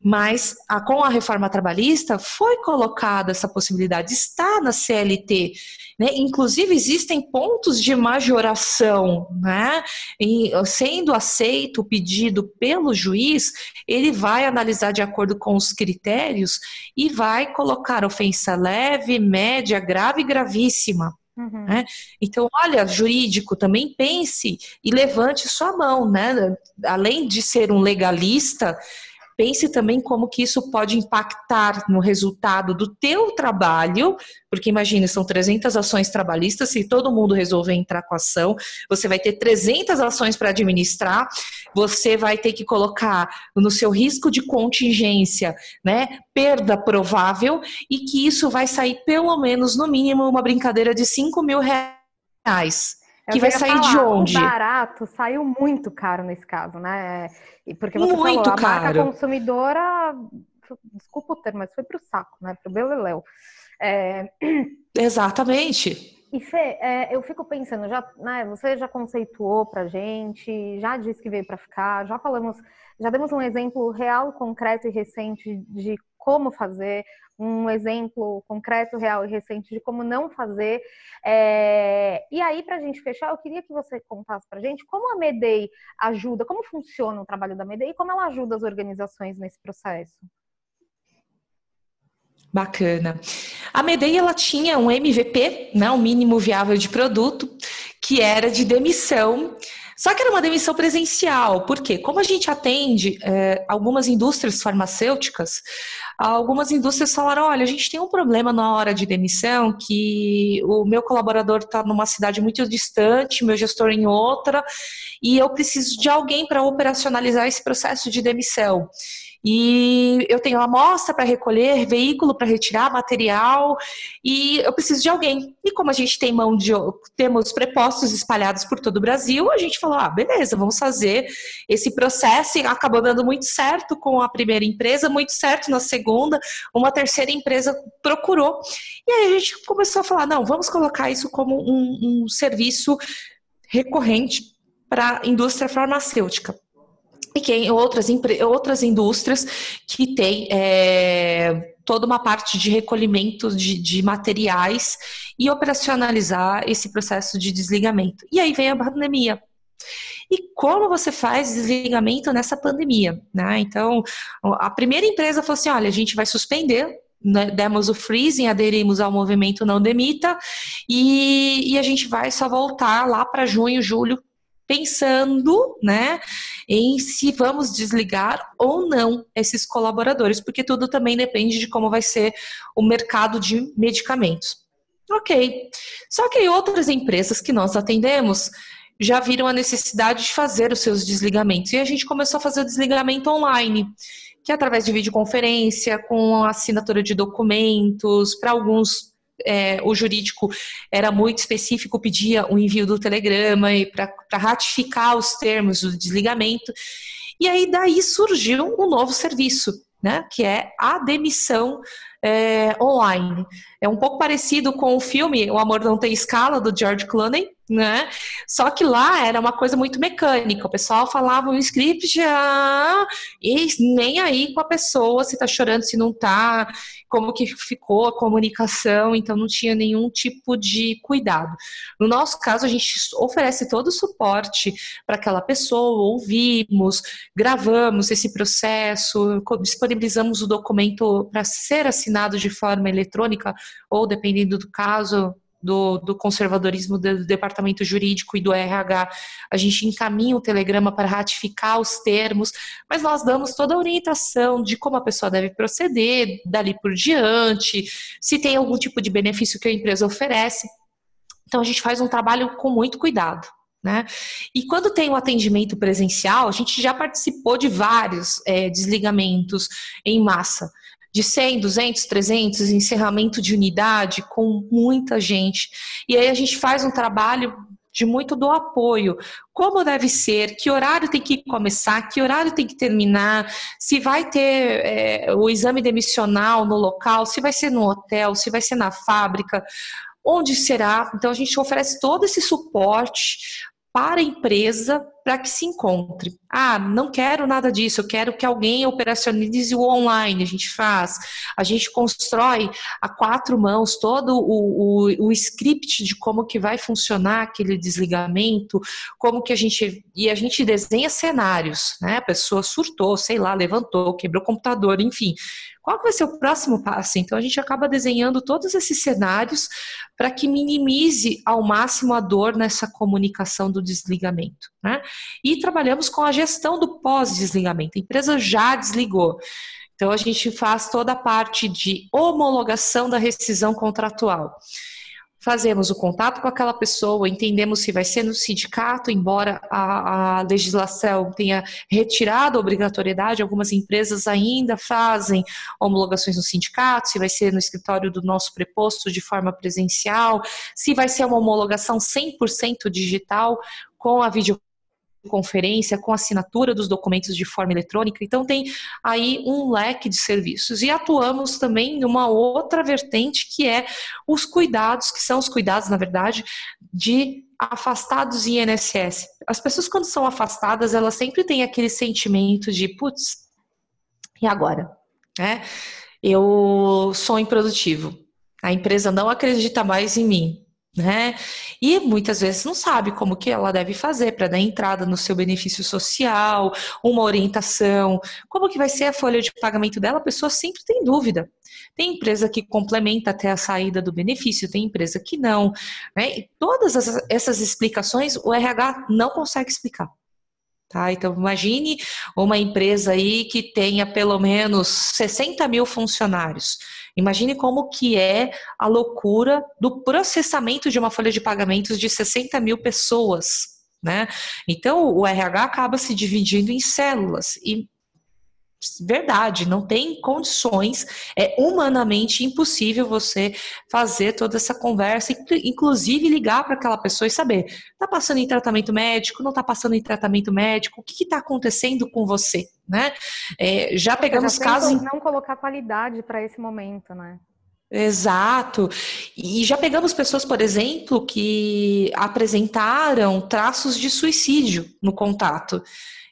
Mas a, com a reforma trabalhista foi colocada essa possibilidade, está na CLT. Né? Inclusive, existem pontos de majoração, né? E, sendo aceito o pedido pelo juiz, ele vai analisar de acordo com os critérios e vai colocar ofensa leve, média, grave e gravíssima. Uhum. Né? Então, olha, jurídico, também pense e levante sua mão, né? Além de ser um legalista, pense também como que isso pode impactar no resultado do teu trabalho, porque imagine, são 300 ações trabalhistas, se todo mundo resolver entrar com ação, você vai ter 300 ações para administrar, você vai ter que colocar no seu risco de contingência, né, perda provável, e que isso vai sair pelo menos, no mínimo, uma brincadeira de 5 mil reais. Que vai sair falar, de onde? O barato saiu muito caro nesse caso, né? Porque você Muito falou, a caro. marca consumidora, desculpa o termo, mas foi para o saco, né? Para o Beleléu. É... Exatamente. E Fê, é, eu fico pensando, já, né, você já conceituou pra gente, já disse que veio para ficar, já falamos, já demos um exemplo real, concreto e recente de como fazer, um exemplo concreto, real e recente de como não fazer. É... E aí, para a gente fechar, eu queria que você contasse para a gente como a Medei ajuda, como funciona o trabalho da Medei e como ela ajuda as organizações nesse processo. Bacana. A Medei ela tinha um MVP, né, um mínimo viável de produto, que era de demissão só que era uma demissão presencial, porque como a gente atende é, algumas indústrias farmacêuticas, algumas indústrias falaram: olha, a gente tem um problema na hora de demissão, que o meu colaborador está numa cidade muito distante, meu gestor em outra, e eu preciso de alguém para operacionalizar esse processo de demissão. E eu tenho amostra para recolher, veículo para retirar, material, e eu preciso de alguém. E como a gente tem mão de temos prepostos espalhados por todo o Brasil, a gente falou: ah, beleza, vamos fazer esse processo e acabou dando muito certo com a primeira empresa, muito certo na segunda, uma terceira empresa procurou. E aí a gente começou a falar: não, vamos colocar isso como um, um serviço recorrente para a indústria farmacêutica e que outras, outras indústrias que têm é, toda uma parte de recolhimento de, de, materiais e operacionalizar esse processo de desligamento. E aí vem a pandemia. E como você faz desligamento nessa pandemia? Né? Então, a primeira empresa falou assim: olha, a gente vai suspender né, demos o freezing, aderimos ao movimento Não Demita e, e a gente vai só voltar lá para junho, julho pensando, né, em se vamos desligar ou não esses colaboradores, porque tudo também depende de como vai ser o mercado de medicamentos. Ok. Só que outras empresas que nós atendemos já viram a necessidade de fazer os seus desligamentos. E a gente começou a fazer o desligamento online. que é através de videoconferência, com assinatura de documentos, para alguns é, o jurídico era muito específico, pedia o envio do telegrama para ratificar os termos do desligamento. E aí daí surgiu um novo serviço, né, que é a demissão é, online. É um pouco parecido com o filme O Amor Não Tem Escala, do George Clooney, né? Só que lá era uma coisa muito mecânica. O pessoal falava o script ah, e nem aí com a pessoa se tá chorando, se não tá, como que ficou a comunicação, então não tinha nenhum tipo de cuidado. No nosso caso, a gente oferece todo o suporte para aquela pessoa, ouvimos, gravamos esse processo, disponibilizamos o documento para ser assinado de forma eletrônica ou dependendo do caso, do, do, conservadorismo do departamento jurídico e do RH, a gente encaminha o telegrama para ratificar os termos, mas nós damos toda a orientação de como a pessoa deve proceder dali por diante, se tem algum tipo de benefício que a empresa oferece. Então a gente faz um trabalho com muito cuidado. Né? E quando tem o atendimento presencial, a gente já participou de vários é, desligamentos em massa de 100, 200, 300, encerramento de unidade com muita gente. E aí a gente faz um trabalho de muito do apoio. Como deve ser, que horário tem que começar, que horário tem que terminar, se vai ter é, o exame demissional no local, se vai ser no hotel, se vai ser na fábrica, onde será. Então a gente oferece todo esse suporte para a empresa para que se encontre. Ah, não quero nada disso, eu quero que alguém operacionalize o online, a gente faz. A gente constrói a quatro mãos todo o, o, o script de como que vai funcionar aquele desligamento, como que a gente. E a gente desenha cenários, né? A pessoa surtou, sei lá, levantou, quebrou o computador, enfim qual vai ser o próximo passo? Então a gente acaba desenhando todos esses cenários para que minimize ao máximo a dor nessa comunicação do desligamento. Né? E trabalhamos com a gestão do pós-desligamento. A empresa já desligou. Então a gente faz toda a parte de homologação da rescisão contratual fazemos o contato com aquela pessoa, entendemos se vai ser no sindicato, embora a, a, legislação tenha retirado a obrigatoriedade, algumas empresas ainda fazem homologações no sindicato, se vai ser no escritório do nosso preposto de forma presencial, se vai ser uma homologação 100% digital com a videoconferência conferência, com assinatura dos documentos de forma eletrônica. Então, tem aí um leque de serviços. E atuamos também numa outra vertente, que é os cuidados, que são os cuidados, na verdade, de afastados em INSS. As pessoas, quando são afastadas, elas sempre têm aquele sentimento de, putz, e agora? É, eu sou improdutivo. A empresa não acredita mais em mim né? E muitas vezes não sabe como que ela deve fazer para dar entrada no seu benefício social, uma orientação, como que vai ser a folha de pagamento dela, a pessoa sempre tem dúvida. Tem empresa que complementa até a saída do benefício, tem empresa que não. Né? E todas essas explicações o RH não consegue explicar. Tá? Então, imagine uma empresa aí que tenha pelo menos 60 mil funcionários. Imagine como que é a loucura do processamento de uma folha de pagamentos de 60 mil pessoas. Né? Então, o RH acaba se dividindo em células e verdade, não tem condições, é humanamente impossível você fazer toda essa conversa, inclusive ligar para aquela pessoa e saber, está passando em tratamento médico, não está passando em tratamento médico, o que está acontecendo com você, né? É, já pegamos casos... Não colocar qualidade para esse momento, né? Exato. E já pegamos pessoas, por exemplo, que apresentaram traços de suicídio no contato.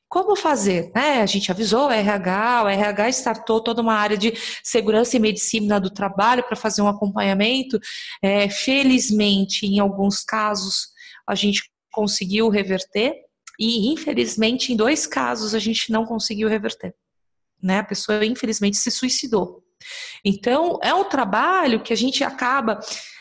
Como fazer? Né? A gente avisou o RH, o RH startou toda uma área de segurança e medicina do trabalho para fazer um acompanhamento. É, felizmente, em alguns casos, a gente conseguiu reverter, e infelizmente, em dois casos, a gente não conseguiu reverter. Né? A pessoa, infelizmente, se suicidou. Então, é um trabalho que a gente acaba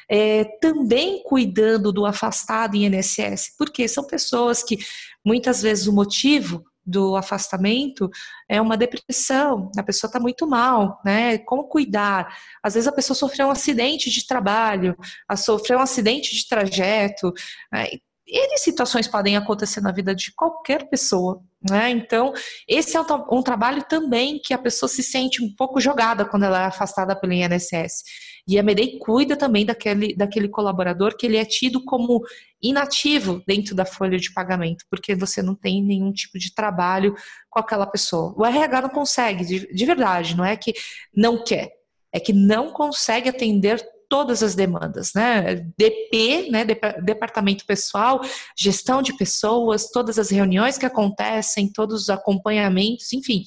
é, também cuidando do afastado em INSS, porque são pessoas que muitas vezes o motivo do afastamento é uma depressão, a pessoa está muito mal, né? Como cuidar? Às vezes a pessoa sofreu um acidente de trabalho, a sofreu um acidente de trajeto. Né? E situações podem acontecer na vida de qualquer pessoa, Né? Então, esse é um, um, trabalho também que a pessoa se sente um pouco jogada quando ela é afastada pelo INSS. E a MEDEI cuida também daquele, daquele colaborador que ele é tido como inativo dentro da folha de pagamento, porque você não tem nenhum tipo de trabalho com aquela pessoa. O RH não consegue, de, de verdade, não é que não quer, é que não consegue atender todas as demandas, né? DP, né? Departamento pessoal, gestão de pessoas, todas as reuniões que acontecem, todos os acompanhamentos, enfim,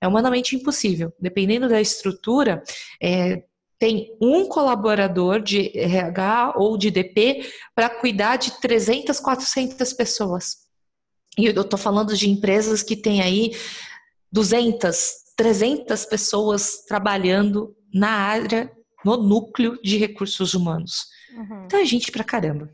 é humanamente impossível. Dependendo da estrutura, é, tem um colaborador de RH ou de DP para cuidar de 300, 400 pessoas. E eu estou falando de empresas que têm aí 200, 300 pessoas trabalhando na área no núcleo de recursos humanos. Uhum. Então é gente pra caramba.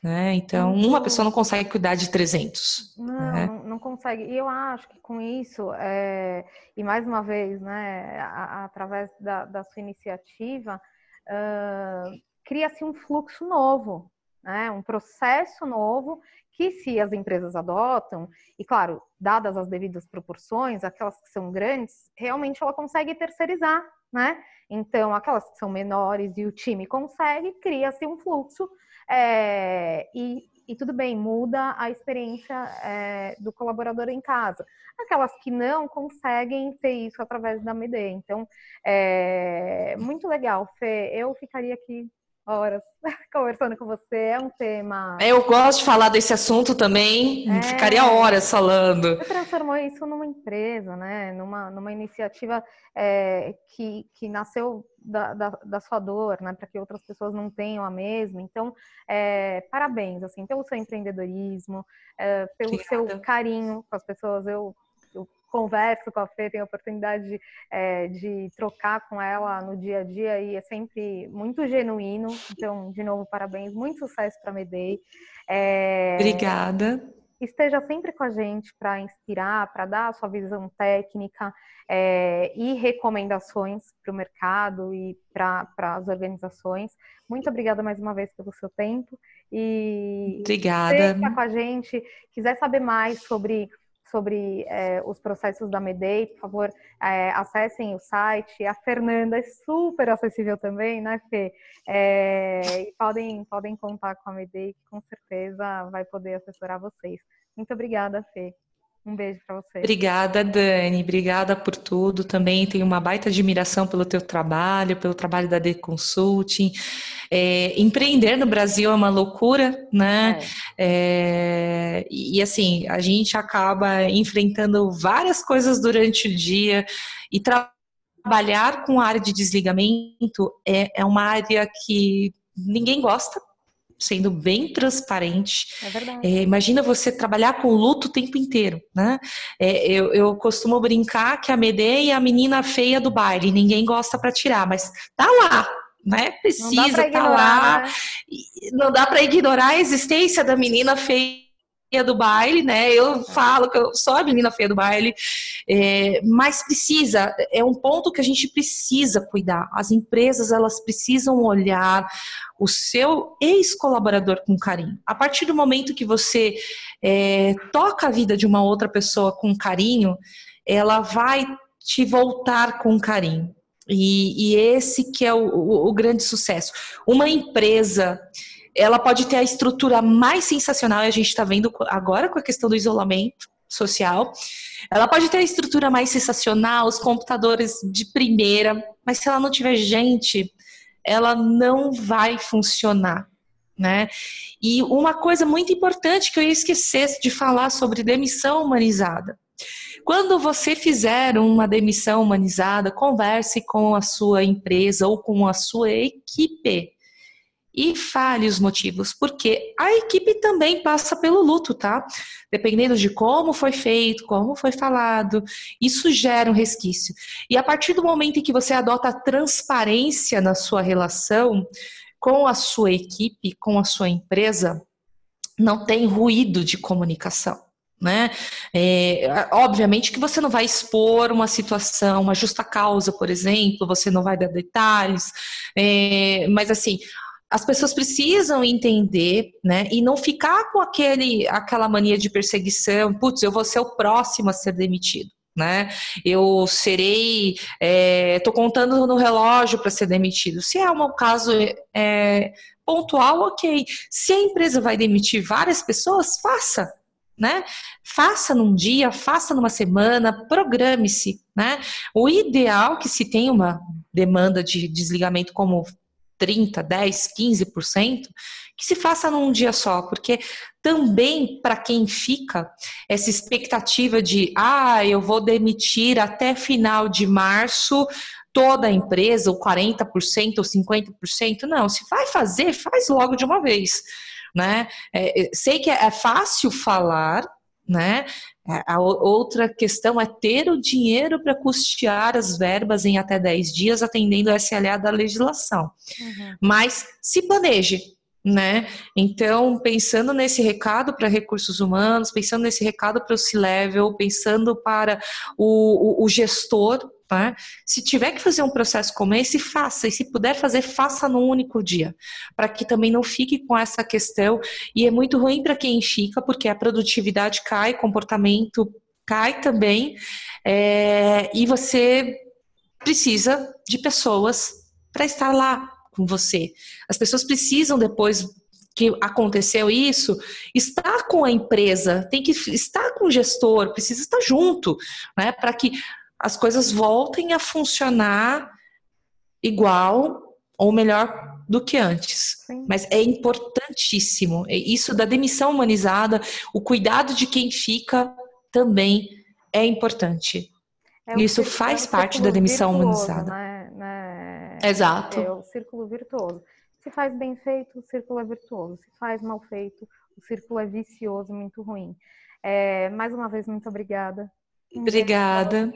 Né? Então, uma pessoa não consegue cuidar de 300. Não, né? Não, consegue. E eu acho que com isso, é, e mais uma vez, né, através da, da, sua iniciativa, uh, cria-se um fluxo novo, né, um processo novo que, se as empresas adotam, e claro, dadas as devidas proporções, aquelas que são grandes, realmente ela consegue terceirizar né? Então, aquelas que são menores e o time consegue, cria-se um fluxo é, e, e, tudo bem, muda a experiência é, do colaborador em casa. Aquelas que não conseguem ter isso através da MED. Então, é muito legal, Fê. Eu ficaria aqui horas conversando com você. É um tema. Eu gosto de falar desse assunto também. É... Ficaria horas falando. Você transformou isso numa empresa, né? Numa, numa iniciativa é, que, que nasceu da, da, da, sua dor, né? Para que outras pessoas não tenham a mesma. Então, é, parabéns, assim, pelo seu empreendedorismo, é, pelo Obrigada. seu carinho com as pessoas. Eu converso com a Fê, tenho a oportunidade de, é, de trocar com ela no dia a dia e é sempre muito genuíno. Então, de novo, parabéns, muito sucesso para a Medei. É, Obrigada. Esteja sempre com a gente para inspirar, para dar a sua visão técnica é, e recomendações para o mercado e para as organizações. Muito obrigada mais uma vez pelo seu tempo. E obrigada. Esteja com a gente, quiser saber mais sobre sobre é, os processos da Medei, por favor, é, acessem o site. A Fernanda é super acessível também, né, Fê? É, e podem, podem contar com a Medei, que com certeza vai poder assessorar vocês. Muito obrigada, Fê. Um beijo para você. Obrigada, Dani. Obrigada por tudo. Também tenho uma baita admiração pelo teu trabalho, pelo trabalho da The Consulting. É, empreender no Brasil é uma loucura, né? É. É, e assim, a gente acaba enfrentando várias coisas durante o dia e trabalhar com a área de desligamento é, é uma área que ninguém gosta sendo bem transparente. É verdade. É, imagina você trabalhar com luto o tempo inteiro, né? É, eu, eu, costumo brincar que a Medei é a menina feia do baile, ninguém gosta para tirar, mas tá lá, né? Precisa tá lá. Né? Não dá para ignorar a existência da menina feia do baile, né? Eu falo que eu sou a menina feia do baile, é, mas precisa, é um ponto que a gente precisa cuidar. As empresas elas precisam olhar o seu ex-colaborador com carinho. A partir do momento que você é, toca a vida de uma outra pessoa com carinho, ela vai te voltar com carinho. E, e esse que é o, o, o grande sucesso. Uma empresa ela pode ter a estrutura mais sensacional, e a gente está vendo agora com a questão do isolamento social. Ela pode ter a estrutura mais sensacional, os computadores de primeira, mas se ela não tiver gente, ela não vai funcionar. Né? E uma coisa muito importante que eu ia esquecer de falar sobre demissão humanizada. Quando você fizer uma demissão humanizada, converse com a sua empresa ou com a sua equipe e fale os motivos, porque a equipe também passa pelo luto, tá? Dependendo de como foi feito, como foi falado, isso gera um resquício. E a partir do momento em que você adota a transparência na sua relação com a sua equipe, com a sua empresa, não tem ruído de comunicação. Né? É, obviamente que você não vai expor uma situação, uma justa causa, por exemplo, você não vai dar detalhes, é, mas assim, as pessoas precisam entender, né, e não ficar com aquele, aquela mania de perseguição, putz, eu vou ser o próximo a ser demitido. Né? Eu serei, estou é, contando no relógio para ser demitido. Se é um caso é, pontual, ok. Se a empresa vai demitir várias pessoas, faça, né? Faça num dia, faça numa semana, programe-se, né? O ideal que se tenha uma demanda de desligamento como 30, 10, 15%, que se faça num dia só, porque também para quem fica essa expectativa de, ah, eu vou demitir até final de março toda a empresa, ou 40% ou 50%, não, se vai fazer, faz logo de uma vez, né? É, sei que é fácil falar, né? É, a outra questão é ter o dinheiro para custear as verbas em até 10 dias, atendendo a SLA da legislação. Uhum. Mas se planeje, né? Então, pensando nesse recado para recursos humanos, pensando nesse recado para o C-Level, pensando para o, o, o gestor, Se tiver que fazer um processo como esse, faça. E se puder fazer, faça num único dia. Para que também não fique com essa questão. E é muito ruim para quem fica, porque a produtividade cai, comportamento cai também. É, e você precisa de pessoas para estar lá com você. As pessoas precisam depois que aconteceu isso, estar com a empresa, tem que estar com o gestor, precisa estar junto, né, para que as coisas voltem a funcionar igual ou melhor do que antes. Sim. Mas é importantíssimo. Isso da demissão humanizada, o cuidado de quem fica também é importante. É isso faz é parte da demissão humanizada. Né? Né? Exato. É o círculo virtuoso. Se faz bem feito, o círculo é virtuoso. Se faz mal feito, o círculo é vicioso, muito ruim. É, mais uma vez, muito obrigada Obrigada.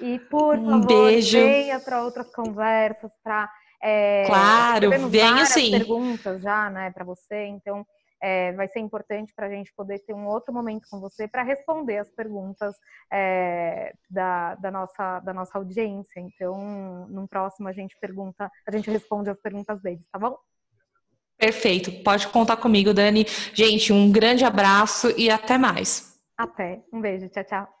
E por um favor, beijo. venha para outras conversas, para é, claro, venho sim. perguntas já, né, para você. Então, é, vai ser importante para a gente poder ter um outro momento com você para responder as perguntas é, da, da, nossa, da nossa audiência. Então, no próximo a gente pergunta, a gente responde as perguntas deles, tá bom? Perfeito, pode contar comigo, Dani. Gente, um grande abraço e até mais. Até. Um beijo, tchau, tchau.